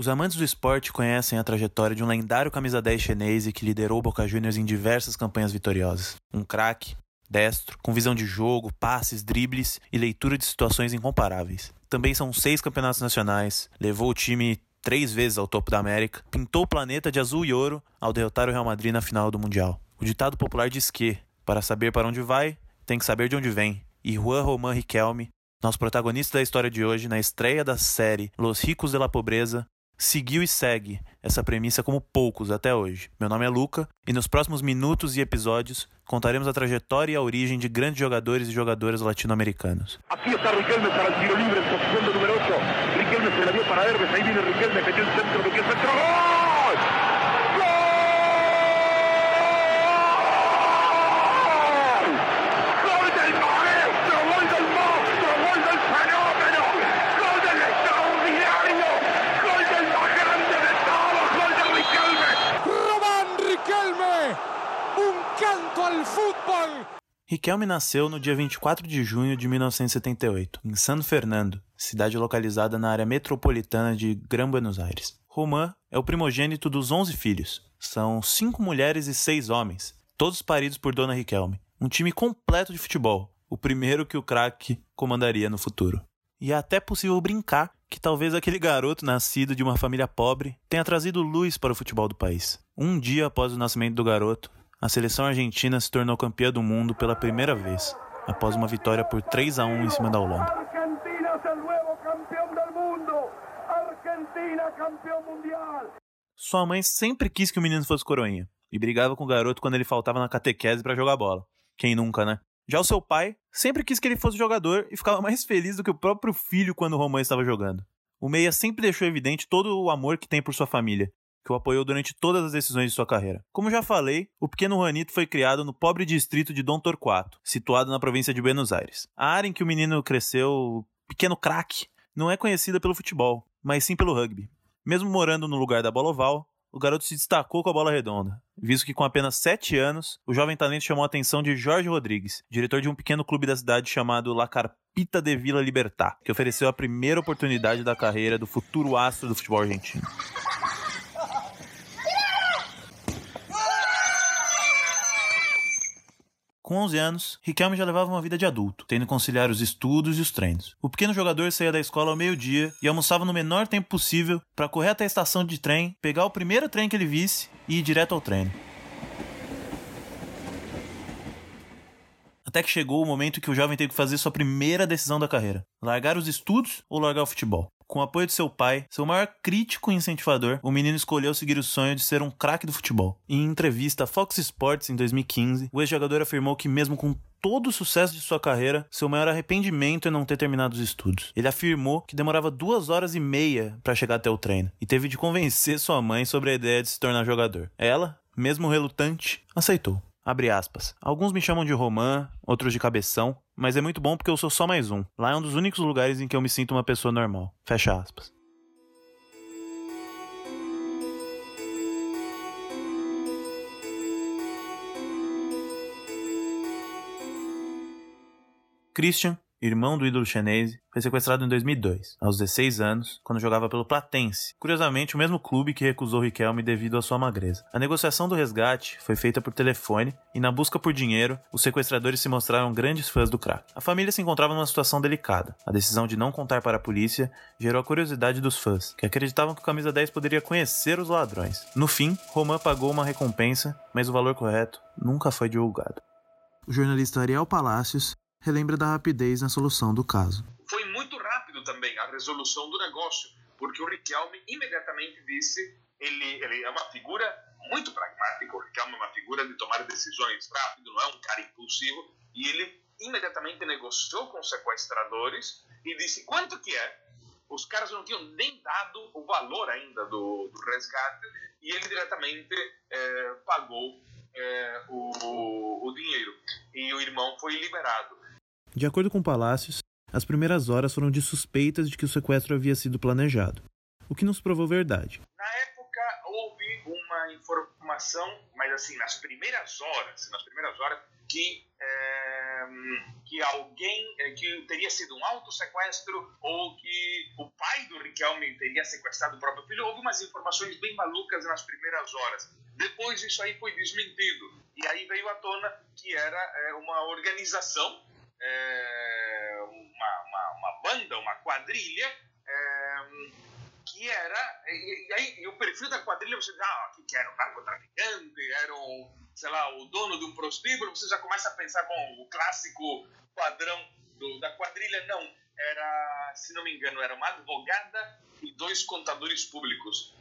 Os amantes do esporte conhecem a trajetória de um lendário camisa 10 chinês que liderou o Boca Juniors em diversas campanhas vitoriosas. Um craque, destro, com visão de jogo, passes, dribles e leitura de situações incomparáveis. Também são seis campeonatos nacionais, levou o time três vezes ao topo da América, pintou o planeta de azul e ouro ao derrotar o Real Madrid na final do Mundial. O ditado popular diz que, para saber para onde vai, tem que saber de onde vem. E Juan Román Riquelme, nosso protagonista da história de hoje, na estreia da série Los Ricos de la Pobreza, seguiu e segue essa premissa como poucos até hoje. Meu nome é Luca e nos próximos minutos e episódios contaremos a trajetória e a origem de grandes jogadores e jogadoras latino-americanos. Aqui está Riquelme para o tiro livre, posição número 8. Riquelme se la dio para Hermes, aí viene Riquelme, metió el centro, metió el centro, ¡gol! Riquelme nasceu no dia 24 de junho de 1978, em San Fernando, cidade localizada na área metropolitana de Gran Buenos Aires. Román é o primogênito dos 11 filhos. São cinco mulheres e seis homens, todos paridos por Dona Riquelme. Um time completo de futebol, o primeiro que o craque comandaria no futuro. E é até possível brincar que talvez aquele garoto nascido de uma família pobre tenha trazido luz para o futebol do país. Um dia após o nascimento do garoto, a seleção argentina se tornou campeã do mundo pela primeira vez, após uma vitória por 3 a 1 em cima da Holanda. Sua mãe sempre quis que o menino fosse coroinha e brigava com o garoto quando ele faltava na catequese para jogar bola. Quem nunca, né? Já o seu pai sempre quis que ele fosse jogador e ficava mais feliz do que o próprio filho quando o Romão estava jogando. O Meia sempre deixou evidente todo o amor que tem por sua família que o apoiou durante todas as decisões de sua carreira. Como já falei, o pequeno Juanito foi criado no pobre distrito de Dom Torquato, situado na província de Buenos Aires. A área em que o menino cresceu, pequeno craque, não é conhecida pelo futebol, mas sim pelo rugby. Mesmo morando no lugar da bola oval, o garoto se destacou com a bola redonda, visto que com apenas 7 anos, o jovem talento chamou a atenção de Jorge Rodrigues, diretor de um pequeno clube da cidade chamado La Carpita de Vila Libertad, que ofereceu a primeira oportunidade da carreira do futuro astro do futebol argentino. Com 11 anos, Riquelme já levava uma vida de adulto, tendo conciliar os estudos e os treinos. O pequeno jogador saía da escola ao meio-dia e almoçava no menor tempo possível para correr até a estação de trem, pegar o primeiro trem que ele visse e ir direto ao treino. Até que chegou o momento que o jovem teve que fazer sua primeira decisão da carreira: largar os estudos ou largar o futebol. Com o apoio de seu pai, seu maior crítico e incentivador, o menino escolheu seguir o sonho de ser um craque do futebol. Em entrevista à Fox Sports em 2015, o ex-jogador afirmou que, mesmo com todo o sucesso de sua carreira, seu maior arrependimento é não ter terminado os estudos. Ele afirmou que demorava duas horas e meia para chegar até o treino e teve de convencer sua mãe sobre a ideia de se tornar jogador. Ela, mesmo relutante, aceitou. Abre aspas. Alguns me chamam de Romã, outros de Cabeção, mas é muito bom porque eu sou só mais um. Lá é um dos únicos lugares em que eu me sinto uma pessoa normal. Fecha aspas. Christian irmão do ídolo chinês, foi sequestrado em 2002, aos 16 anos, quando jogava pelo Platense, curiosamente o mesmo clube que recusou Riquelme devido à sua magreza. A negociação do resgate foi feita por telefone e na busca por dinheiro, os sequestradores se mostraram grandes fãs do crack. A família se encontrava numa situação delicada. A decisão de não contar para a polícia gerou a curiosidade dos fãs, que acreditavam que o camisa 10 poderia conhecer os ladrões. No fim, Roman pagou uma recompensa, mas o valor correto nunca foi divulgado. O jornalista Ariel Palacios relembra da rapidez na solução do caso. Foi muito rápido também a resolução do negócio, porque o Riquelme imediatamente disse ele, ele é uma figura muito pragmática, o Riquelme é uma figura de tomar decisões rápido, não é um cara impulsivo, e ele imediatamente negociou com os sequestradores e disse quanto que é os caras não tinham nem dado o valor ainda do, do resgate e ele diretamente é, pagou é, o, o dinheiro. E o irmão foi liberado. De acordo com Palácios, as primeiras horas foram de suspeitas de que o sequestro havia sido planejado, o que nos provou verdade. Na época houve uma informação, mas assim, nas primeiras horas, nas primeiras horas, que, é, que alguém, é, que teria sido um auto-sequestro ou que o pai do Riquelme teria sequestrado o próprio filho. Houve umas informações bem malucas nas primeiras horas. Depois isso aí foi desmentido. E aí veio à tona que era é, uma organização, é, uma, uma, uma, banda, uma quadrilha, é, que era. E, e, aí, e o perfil da quadrilha, você diz, ah, que era um narcotraficante, era um, sei lá, o dono de um prostíbulo, você já começa a pensar, bom, o clássico padrão do, da quadrilha. Não, era, se não me engano, era uma advogada e dois contadores públicos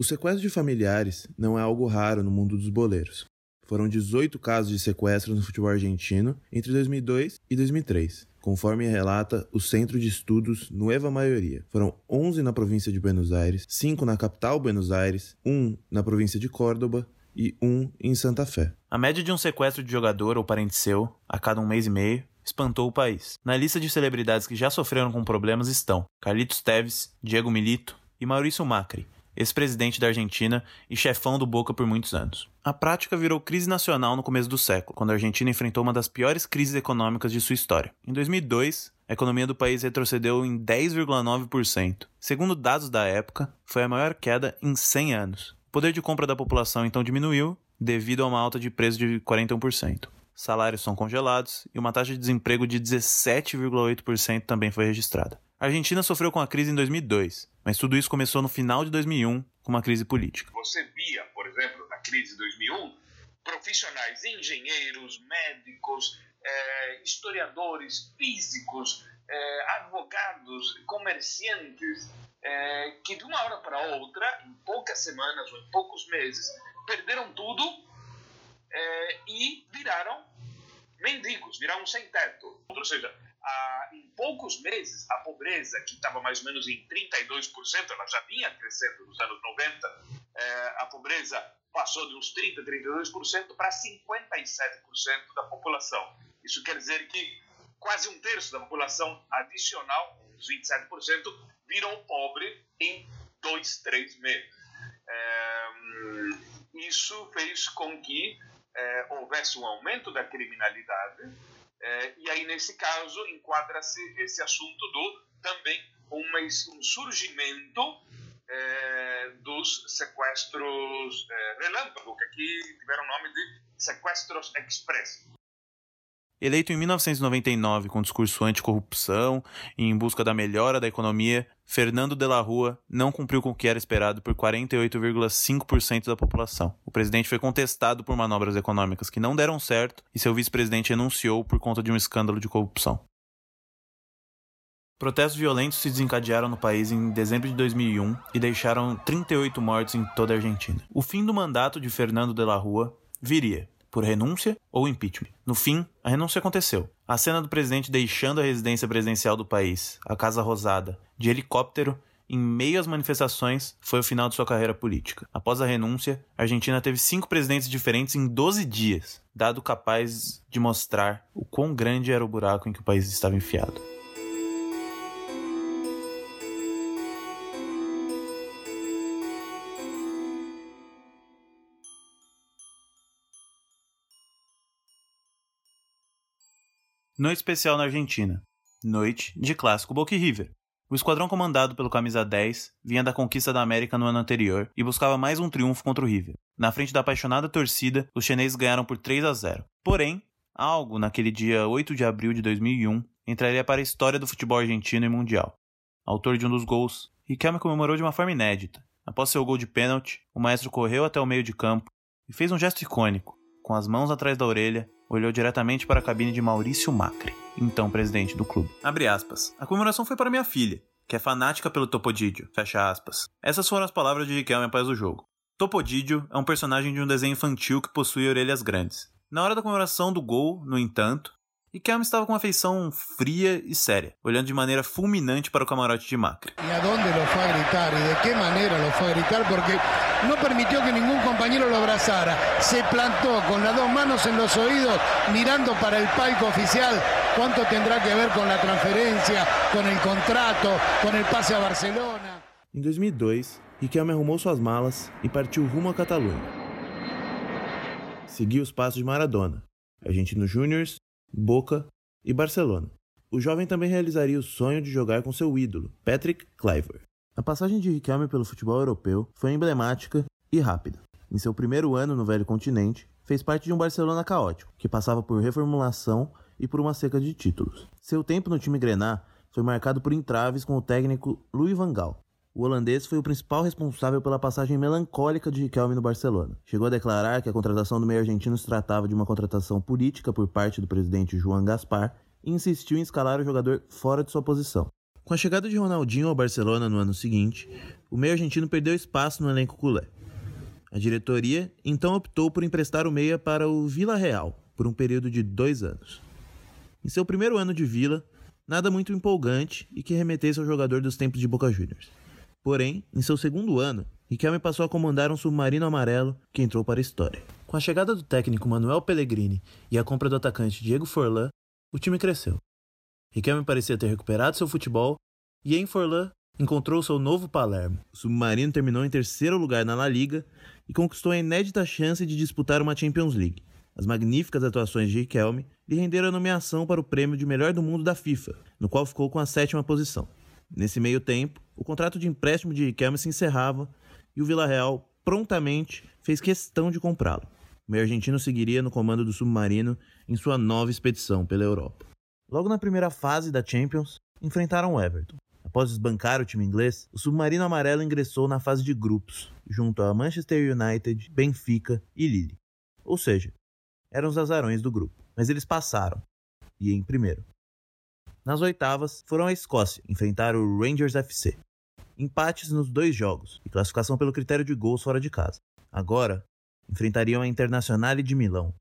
o sequestro de familiares não é algo raro no mundo dos boleiros. Foram 18 casos de sequestros no futebol argentino entre 2002 e 2003, conforme relata o Centro de Estudos Nueva Maioria. Foram 11 na província de Buenos Aires, 5 na capital Buenos Aires, 1 na província de Córdoba e 1 em Santa Fé. A média de um sequestro de jogador ou parente seu, a cada um mês e meio, espantou o país. Na lista de celebridades que já sofreram com problemas estão Carlitos Teves, Diego Milito e Maurício Macri, ex-presidente da Argentina e chefão do Boca por muitos anos. A prática virou crise nacional no começo do século, quando a Argentina enfrentou uma das piores crises econômicas de sua história. Em 2002, a economia do país retrocedeu em 10,9%. Segundo dados da época, foi a maior queda em 100 anos. O poder de compra da população então diminuiu, devido a uma alta de preço de 41%. Salários são congelados e uma taxa de desemprego de 17,8% também foi registrada. A Argentina sofreu com a crise em 2002, mas tudo isso começou no final de 2001 com uma crise política. Você via, por exemplo, na crise de 2001, profissionais, engenheiros, médicos, eh, historiadores, físicos, eh, advogados, comerciantes, eh, que de uma hora para outra, em poucas semanas ou em poucos meses, perderam tudo e viraram mendigos, viraram sem teto. Ou seja, a, poucos meses, a pobreza, que estava mais ou menos em 32%, ela já vinha crescendo nos anos 90, é, a pobreza passou de uns 30%, 32% para 57% da população. Isso quer dizer que quase um terço da população adicional, uns 27%, virou pobre em dois, três meses. É, isso fez com que é, houvesse um aumento da criminalidade, é, e aí, nesse caso, enquadra-se esse assunto do também uma, um surgimento é, dos sequestros é, relâmpago, que aqui tiveram o nome de sequestros express. Eleito em 1999 com discurso anticorrupção e em busca da melhora da economia, Fernando de la Rua não cumpriu com o que era esperado por 48,5% da população. O presidente foi contestado por manobras econômicas que não deram certo e seu vice-presidente renunciou por conta de um escândalo de corrupção. Protestos violentos se desencadearam no país em dezembro de 2001 e deixaram 38 mortos em toda a Argentina. O fim do mandato de Fernando de la Rua viria, por renúncia ou impeachment. No fim, a renúncia aconteceu. A cena do presidente deixando a residência presidencial do país, a Casa Rosada, de helicóptero, em meio às manifestações, foi o final de sua carreira política. Após a renúncia, a Argentina teve cinco presidentes diferentes em 12 dias, dado capaz de mostrar o quão grande era o buraco em que o país estava enfiado. Noite especial na Argentina. Noite de clássico Boca River. O esquadrão comandado pelo camisa 10 vinha da conquista da América no ano anterior e buscava mais um triunfo contra o River. Na frente da apaixonada torcida, os chineses ganharam por 3 a 0. Porém, algo naquele dia 8 de abril de 2001 entraria para a história do futebol argentino e mundial. Autor de um dos gols, Riquelme comemorou de uma forma inédita. Após seu gol de pênalti, o maestro correu até o meio de campo e fez um gesto icônico, com as mãos atrás da orelha, olhou diretamente para a cabine de Maurício Macri, então presidente do clube. Abre aspas. A comemoração foi para minha filha, que é fanática pelo Topodidio. Fecha aspas. Essas foram as palavras de Riquelme após o jogo. Topodidio é um personagem de um desenho infantil que possui orelhas grandes. Na hora da comemoração do gol, no entanto, Riquelme estava com uma feição fria e séria, olhando de maneira fulminante para o camarote de Macri. E aonde lo foi a gritar e de que maneira lo foi a gritar porque não permitiu que nenhum companheiro lo abrazara. Se plantou com as duas mãos em los oídos, mirando para o palco oficial. Quanto tendrá que ver com a transferência, com o contrato, com o passe a Barcelona? Em 2002, Riquelme arrumou suas malas e partiu rumo à Catalunha. Seguiu os passos de Maradona, Argentino Júniors, Boca e Barcelona. O jovem também realizaria o sonho de jogar com seu ídolo, Patrick Kluivert. A passagem de Riquelme pelo futebol europeu foi emblemática e rápida. Em seu primeiro ano no velho continente, fez parte de um Barcelona caótico, que passava por reformulação e por uma seca de títulos. Seu tempo no time grená foi marcado por entraves com o técnico Louis van Gaal, o holandês foi o principal responsável pela passagem melancólica de Riquelme no Barcelona. Chegou a declarar que a contratação do meio argentino se tratava de uma contratação política por parte do presidente João Gaspar e insistiu em escalar o jogador fora de sua posição. Com a chegada de Ronaldinho ao Barcelona no ano seguinte, o meio argentino perdeu espaço no elenco culé. A diretoria então optou por emprestar o meia para o Vila Real por um período de dois anos. Em seu primeiro ano de Vila, nada muito empolgante e que remetesse ao jogador dos tempos de Boca Juniors. Porém, em seu segundo ano, Riquelme passou a comandar um submarino amarelo que entrou para a história. Com a chegada do técnico Manuel Pellegrini e a compra do atacante Diego Forlan, o time cresceu. Riquelme parecia ter recuperado seu futebol e em Forlan encontrou seu novo Palermo. O submarino terminou em terceiro lugar na La Liga e conquistou a inédita chance de disputar uma Champions League. As magníficas atuações de Riquelme lhe renderam a nomeação para o prêmio de melhor do mundo da FIFA, no qual ficou com a sétima posição. Nesse meio tempo, o contrato de empréstimo de Riquelme se encerrava e o Vila Real prontamente fez questão de comprá-lo. O meio argentino seguiria no comando do submarino em sua nova expedição pela Europa. Logo na primeira fase da Champions, enfrentaram o Everton. Após desbancar o time inglês, o submarino amarelo ingressou na fase de grupos, junto a Manchester United, Benfica e Lille. Ou seja, eram os azarões do grupo, mas eles passaram, e em primeiro. Nas oitavas, foram a Escócia enfrentar o Rangers FC. Empates nos dois jogos e classificação pelo critério de gols fora de casa. Agora, enfrentariam a Internazionale de Milão,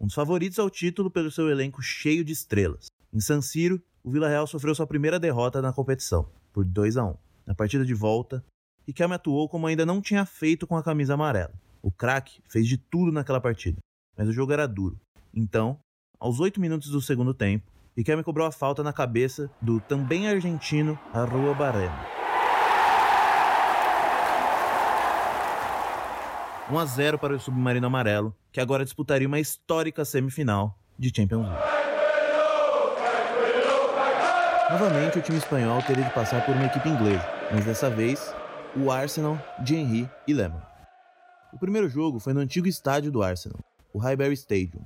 um dos favoritos ao título pelo seu elenco cheio de estrelas. Em San Siro, o Vila Real sofreu sua primeira derrota na competição, por 2 a 1. Na partida de volta, Riquelme atuou como ainda não tinha feito com a camisa amarela. O craque fez de tudo naquela partida, mas o jogo era duro. Então, aos 8 minutos do segundo tempo, Riquelme cobrou a falta na cabeça do também argentino Arrua Barreno. 1 a 0 para o Submarino Amarelo, que agora disputaria uma histórica semifinal de Champions League. Novamente, o time espanhol teria de passar por uma equipe inglesa, mas dessa vez o Arsenal de Henry e Lehmann. O primeiro jogo foi no antigo estádio do Arsenal, o Highbury Stadium,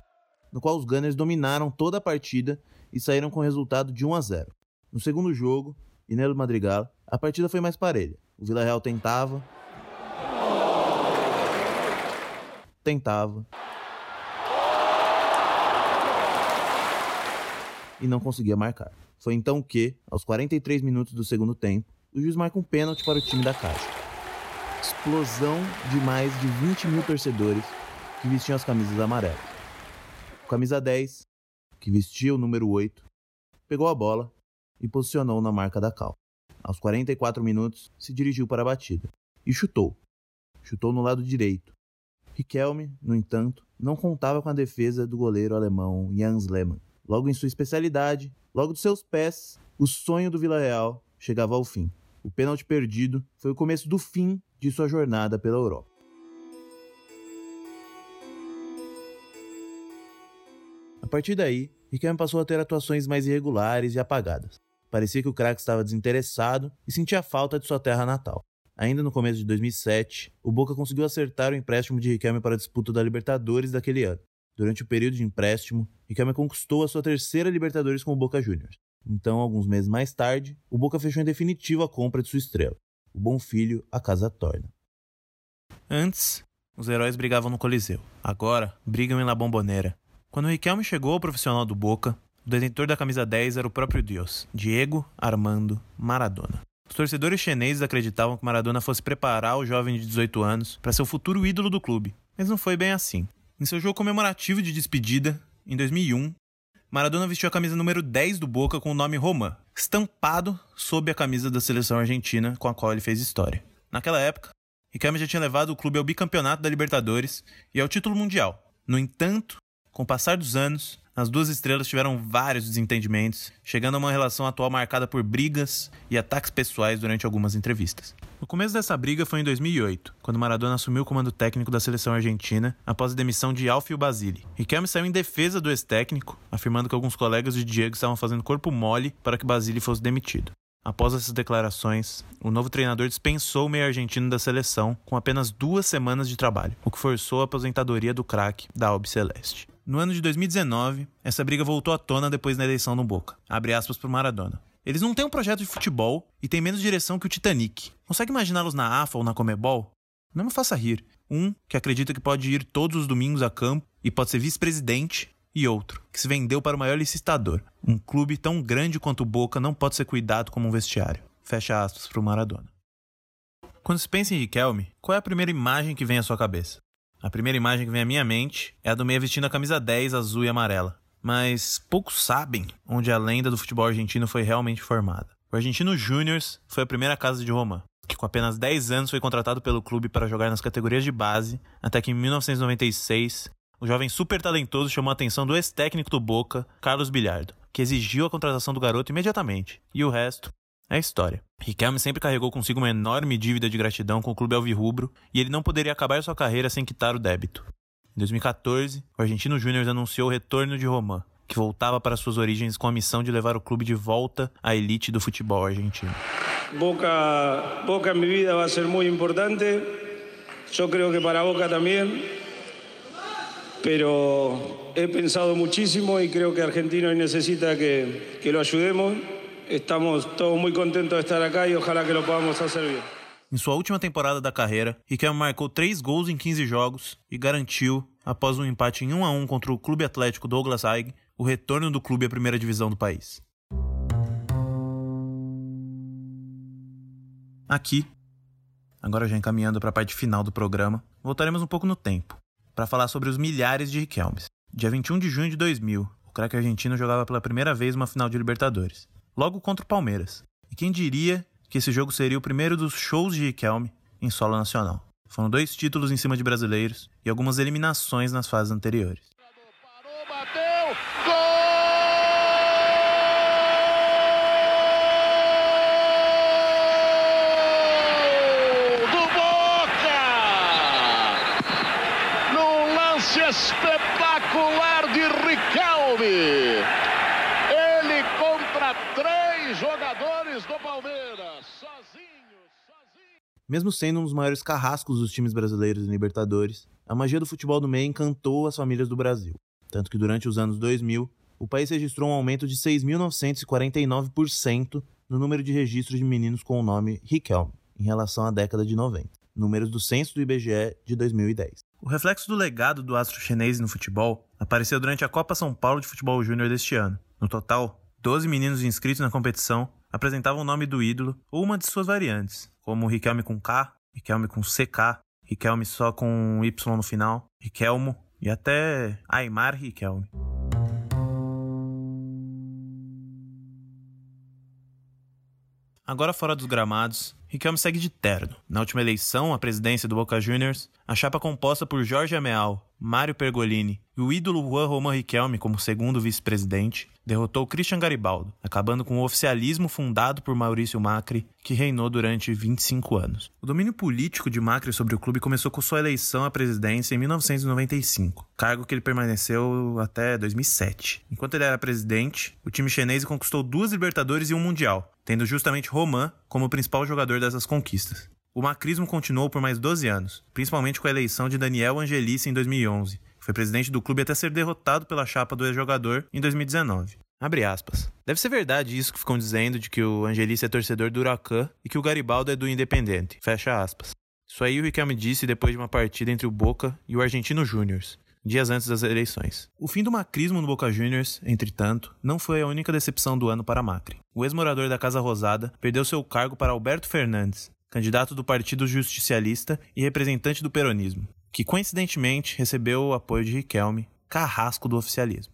no qual os Gunners dominaram toda a partida e saíram com o resultado de 1 a 0. No segundo jogo, e Nelo Madrigal, a partida foi mais parelha. O Vila Real tentava, tentava e não conseguia marcar. Foi então que, aos 43 minutos do segundo tempo, o juiz marca um pênalti para o time da casa. Explosão de mais de 20 mil torcedores que vestiam as camisas amarelas. O camisa 10, que vestia o número 8, pegou a bola e posicionou na marca da Cal. Aos 44 minutos, se dirigiu para a batida e chutou. Chutou no lado direito. Riquelme, no entanto, não contava com a defesa do goleiro alemão Jans Lehmann. Logo em sua especialidade, logo dos seus pés, o sonho do Vila Real chegava ao fim. O pênalti perdido foi o começo do fim de sua jornada pela Europa. A partir daí, Riquelme passou a ter atuações mais irregulares e apagadas. Parecia que o craque estava desinteressado e sentia falta de sua terra natal. Ainda no começo de 2007, o Boca conseguiu acertar o empréstimo de Riquelme para a disputa da Libertadores daquele ano. Durante o período de empréstimo, Riquelme conquistou a sua terceira Libertadores com o Boca Juniors. Então, alguns meses mais tarde, o Boca fechou em definitivo a compra de sua estrela. O bom filho a casa torna. Antes, os heróis brigavam no Coliseu. Agora, brigam em La Bombonera, quando Riquelme chegou ao profissional do Boca, o detentor da camisa 10 era o próprio Deus, Diego Armando Maradona. Os torcedores chineses acreditavam que Maradona fosse preparar o jovem de 18 anos para ser o futuro ídolo do clube, mas não foi bem assim. Em seu jogo comemorativo de despedida, em 2001, Maradona vestiu a camisa número 10 do Boca com o nome Roman, estampado sob a camisa da seleção argentina com a qual ele fez história. Naquela época, Riquelme já tinha levado o clube ao bicampeonato da Libertadores e ao título mundial. No entanto, com o passar dos anos, as duas estrelas tiveram vários desentendimentos, chegando a uma relação atual marcada por brigas e ataques pessoais durante algumas entrevistas. O começo dessa briga foi em 2008, quando Maradona assumiu o comando técnico da seleção argentina após a demissão de Alfio Basile. Riquelme saiu em defesa do ex-técnico, afirmando que alguns colegas de Diego estavam fazendo corpo mole para que Basile fosse demitido. Após essas declarações, o novo treinador dispensou o meio argentino da seleção com apenas duas semanas de trabalho, o que forçou a aposentadoria do craque da Albi Celeste. No ano de 2019, essa briga voltou à tona depois da eleição no Boca. Abre aspas para Maradona. Eles não têm um projeto de futebol e têm menos direção que o Titanic. Consegue imaginá-los na AFA ou na Comebol? Não me faça rir. Um que acredita que pode ir todos os domingos a campo e pode ser vice-presidente e outro, que se vendeu para o maior licitador. Um clube tão grande quanto o Boca não pode ser cuidado como um vestiário. Fecha aspas para o Maradona. Quando se pensa em Riquelme, qual é a primeira imagem que vem à sua cabeça? A primeira imagem que vem à minha mente é a do meia vestindo a camisa 10 azul e amarela. Mas poucos sabem onde a lenda do futebol argentino foi realmente formada. O Argentino Júniors foi a primeira casa de Roma, que com apenas 10 anos foi contratado pelo clube para jogar nas categorias de base, até que em 1996 o jovem super talentoso chamou a atenção do ex-técnico do Boca, Carlos Bilhardo, que exigiu a contratação do garoto imediatamente. E o resto é história. Riquelme sempre carregou consigo uma enorme dívida de gratidão com o clube alvirrubro e ele não poderia acabar sua carreira sem quitar o débito. Em 2014, o Argentino Júnior anunciou o retorno de Roman, que voltava para suas origens com a missão de levar o clube de volta à elite do futebol argentino. Boca, Boca en mi vida va a ser muy importante. Yo creo que para Boca también. pero he pensado muchísimo y creo que Argentina necesita que, que lo ayudemos. Estamos todos muy contentos de estar acá y ojalá que lo podamos hacer bien. Em sua última temporada da carreira, Riquelme marcou 3 gols em 15 jogos e garantiu, após um empate em 1 a 1 contra o Clube Atlético Douglas Haig, o retorno do clube à primeira divisão do país. Aqui, agora já encaminhando para a parte final do programa, voltaremos um pouco no tempo para falar sobre os milhares de Riquelmes. Dia 21 de junho de 2000, o craque argentino jogava pela primeira vez uma final de Libertadores, logo contra o Palmeiras. E quem diria que esse jogo seria o primeiro dos shows de Riquelme em solo nacional. Foram dois títulos em cima de brasileiros e algumas eliminações nas fases anteriores. espetacular de Riquelme. Três jogadores do Palmeiras, sozinho, sozinho. Mesmo sendo um dos maiores carrascos dos times brasileiros em Libertadores, a magia do futebol do meio encantou as famílias do Brasil. Tanto que durante os anos 2000, o país registrou um aumento de 6.949% no número de registros de meninos com o nome Riquelme, em relação à década de 90, números do censo do IBGE de 2010. O reflexo do legado do astro chinês no futebol apareceu durante a Copa São Paulo de Futebol Júnior deste ano. No total, 12 meninos inscritos na competição apresentavam o nome do ídolo ou uma de suas variantes, como Riquelme com K, Riquelme com CK, Riquelme só com Y no final, Riquelmo e até Aymar Riquelme. Agora fora dos gramados, Riquelme segue de terno. Na última eleição à presidência do Boca Juniors, a chapa composta por Jorge Ameal, Mário Pergolini e o ídolo Juan Román Riquelme como segundo vice-presidente, derrotou Christian Garibaldo, acabando com o oficialismo fundado por Maurício Macri, que reinou durante 25 anos. O domínio político de Macri sobre o clube começou com sua eleição à presidência em 1995, cargo que ele permaneceu até 2007. Enquanto ele era presidente, o time chinês conquistou duas Libertadores e um Mundial, tendo justamente Roman como principal jogador dessas conquistas. O macrismo continuou por mais 12 anos, principalmente com a eleição de Daniel Angelici em 2011. Foi presidente do clube até ser derrotado pela chapa do ex-jogador em 2019. Abre aspas. Deve ser verdade isso que ficam dizendo de que o Angelici é torcedor do Huracan e que o Garibaldo é do Independente. Fecha aspas. Isso aí o Riquelme disse depois de uma partida entre o Boca e o Argentino Júniors, dias antes das eleições. O fim do macrismo no Boca Juniors, entretanto, não foi a única decepção do ano para Macri. O ex-morador da Casa Rosada perdeu seu cargo para Alberto Fernandes, candidato do Partido Justicialista e representante do peronismo, que coincidentemente recebeu o apoio de Riquelme, carrasco do oficialismo.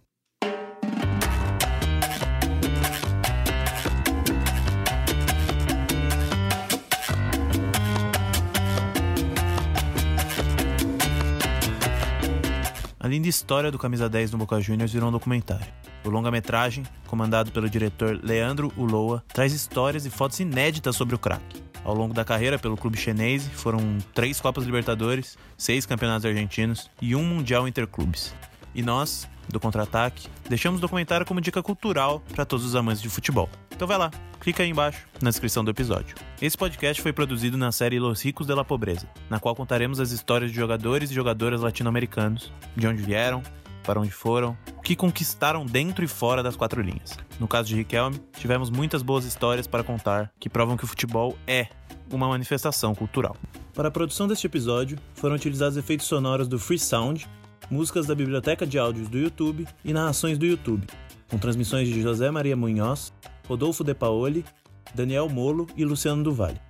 A linda história do Camisa 10 no Boca Juniors virou um documentário. O longa-metragem, comandado pelo diretor Leandro Uloa, traz histórias e fotos inéditas sobre o craque. Ao longo da carreira pelo clube chinês, foram três Copas Libertadores, seis campeonatos argentinos e um Mundial Interclubes. E nós, do Contra-Ataque, deixamos o documentário como dica cultural para todos os amantes de futebol. Então vai lá, clica aí embaixo na descrição do episódio. Esse podcast foi produzido na série Los Ricos de la Pobreza, na qual contaremos as histórias de jogadores e jogadoras latino-americanos, de onde vieram, para onde foram, que conquistaram dentro e fora das quatro linhas. No caso de Riquelme, tivemos muitas boas histórias para contar que provam que o futebol é uma manifestação cultural. Para a produção deste episódio, foram utilizados efeitos sonoros do Free Sound, músicas da biblioteca de áudios do YouTube e narrações do YouTube, com transmissões de José Maria Munhoz, Rodolfo De Paoli, Daniel Molo e Luciano do Vale.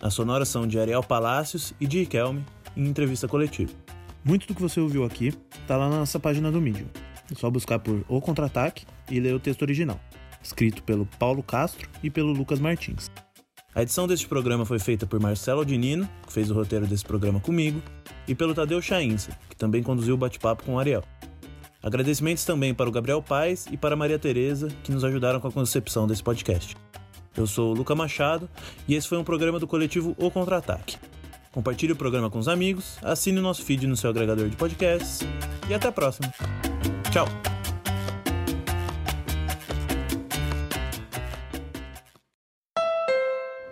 As sonoras são de Ariel Palácios e de Riquelme, em entrevista coletiva. Muito do que você ouviu aqui está lá na nossa página do Medium. É só buscar por O Contra-Ataque e ler o texto original, escrito pelo Paulo Castro e pelo Lucas Martins. A edição deste programa foi feita por Marcelo Dinino, que fez o roteiro desse programa comigo, e pelo Tadeu Chainsa, que também conduziu o bate-papo com o Ariel. Agradecimentos também para o Gabriel Paes e para a Maria Tereza, que nos ajudaram com a concepção desse podcast. Eu sou o Luca Machado e esse foi um programa do coletivo O Contra-Ataque. Compartilhe o programa com os amigos, assine o nosso feed no seu agregador de podcasts e até a próxima. Ciao.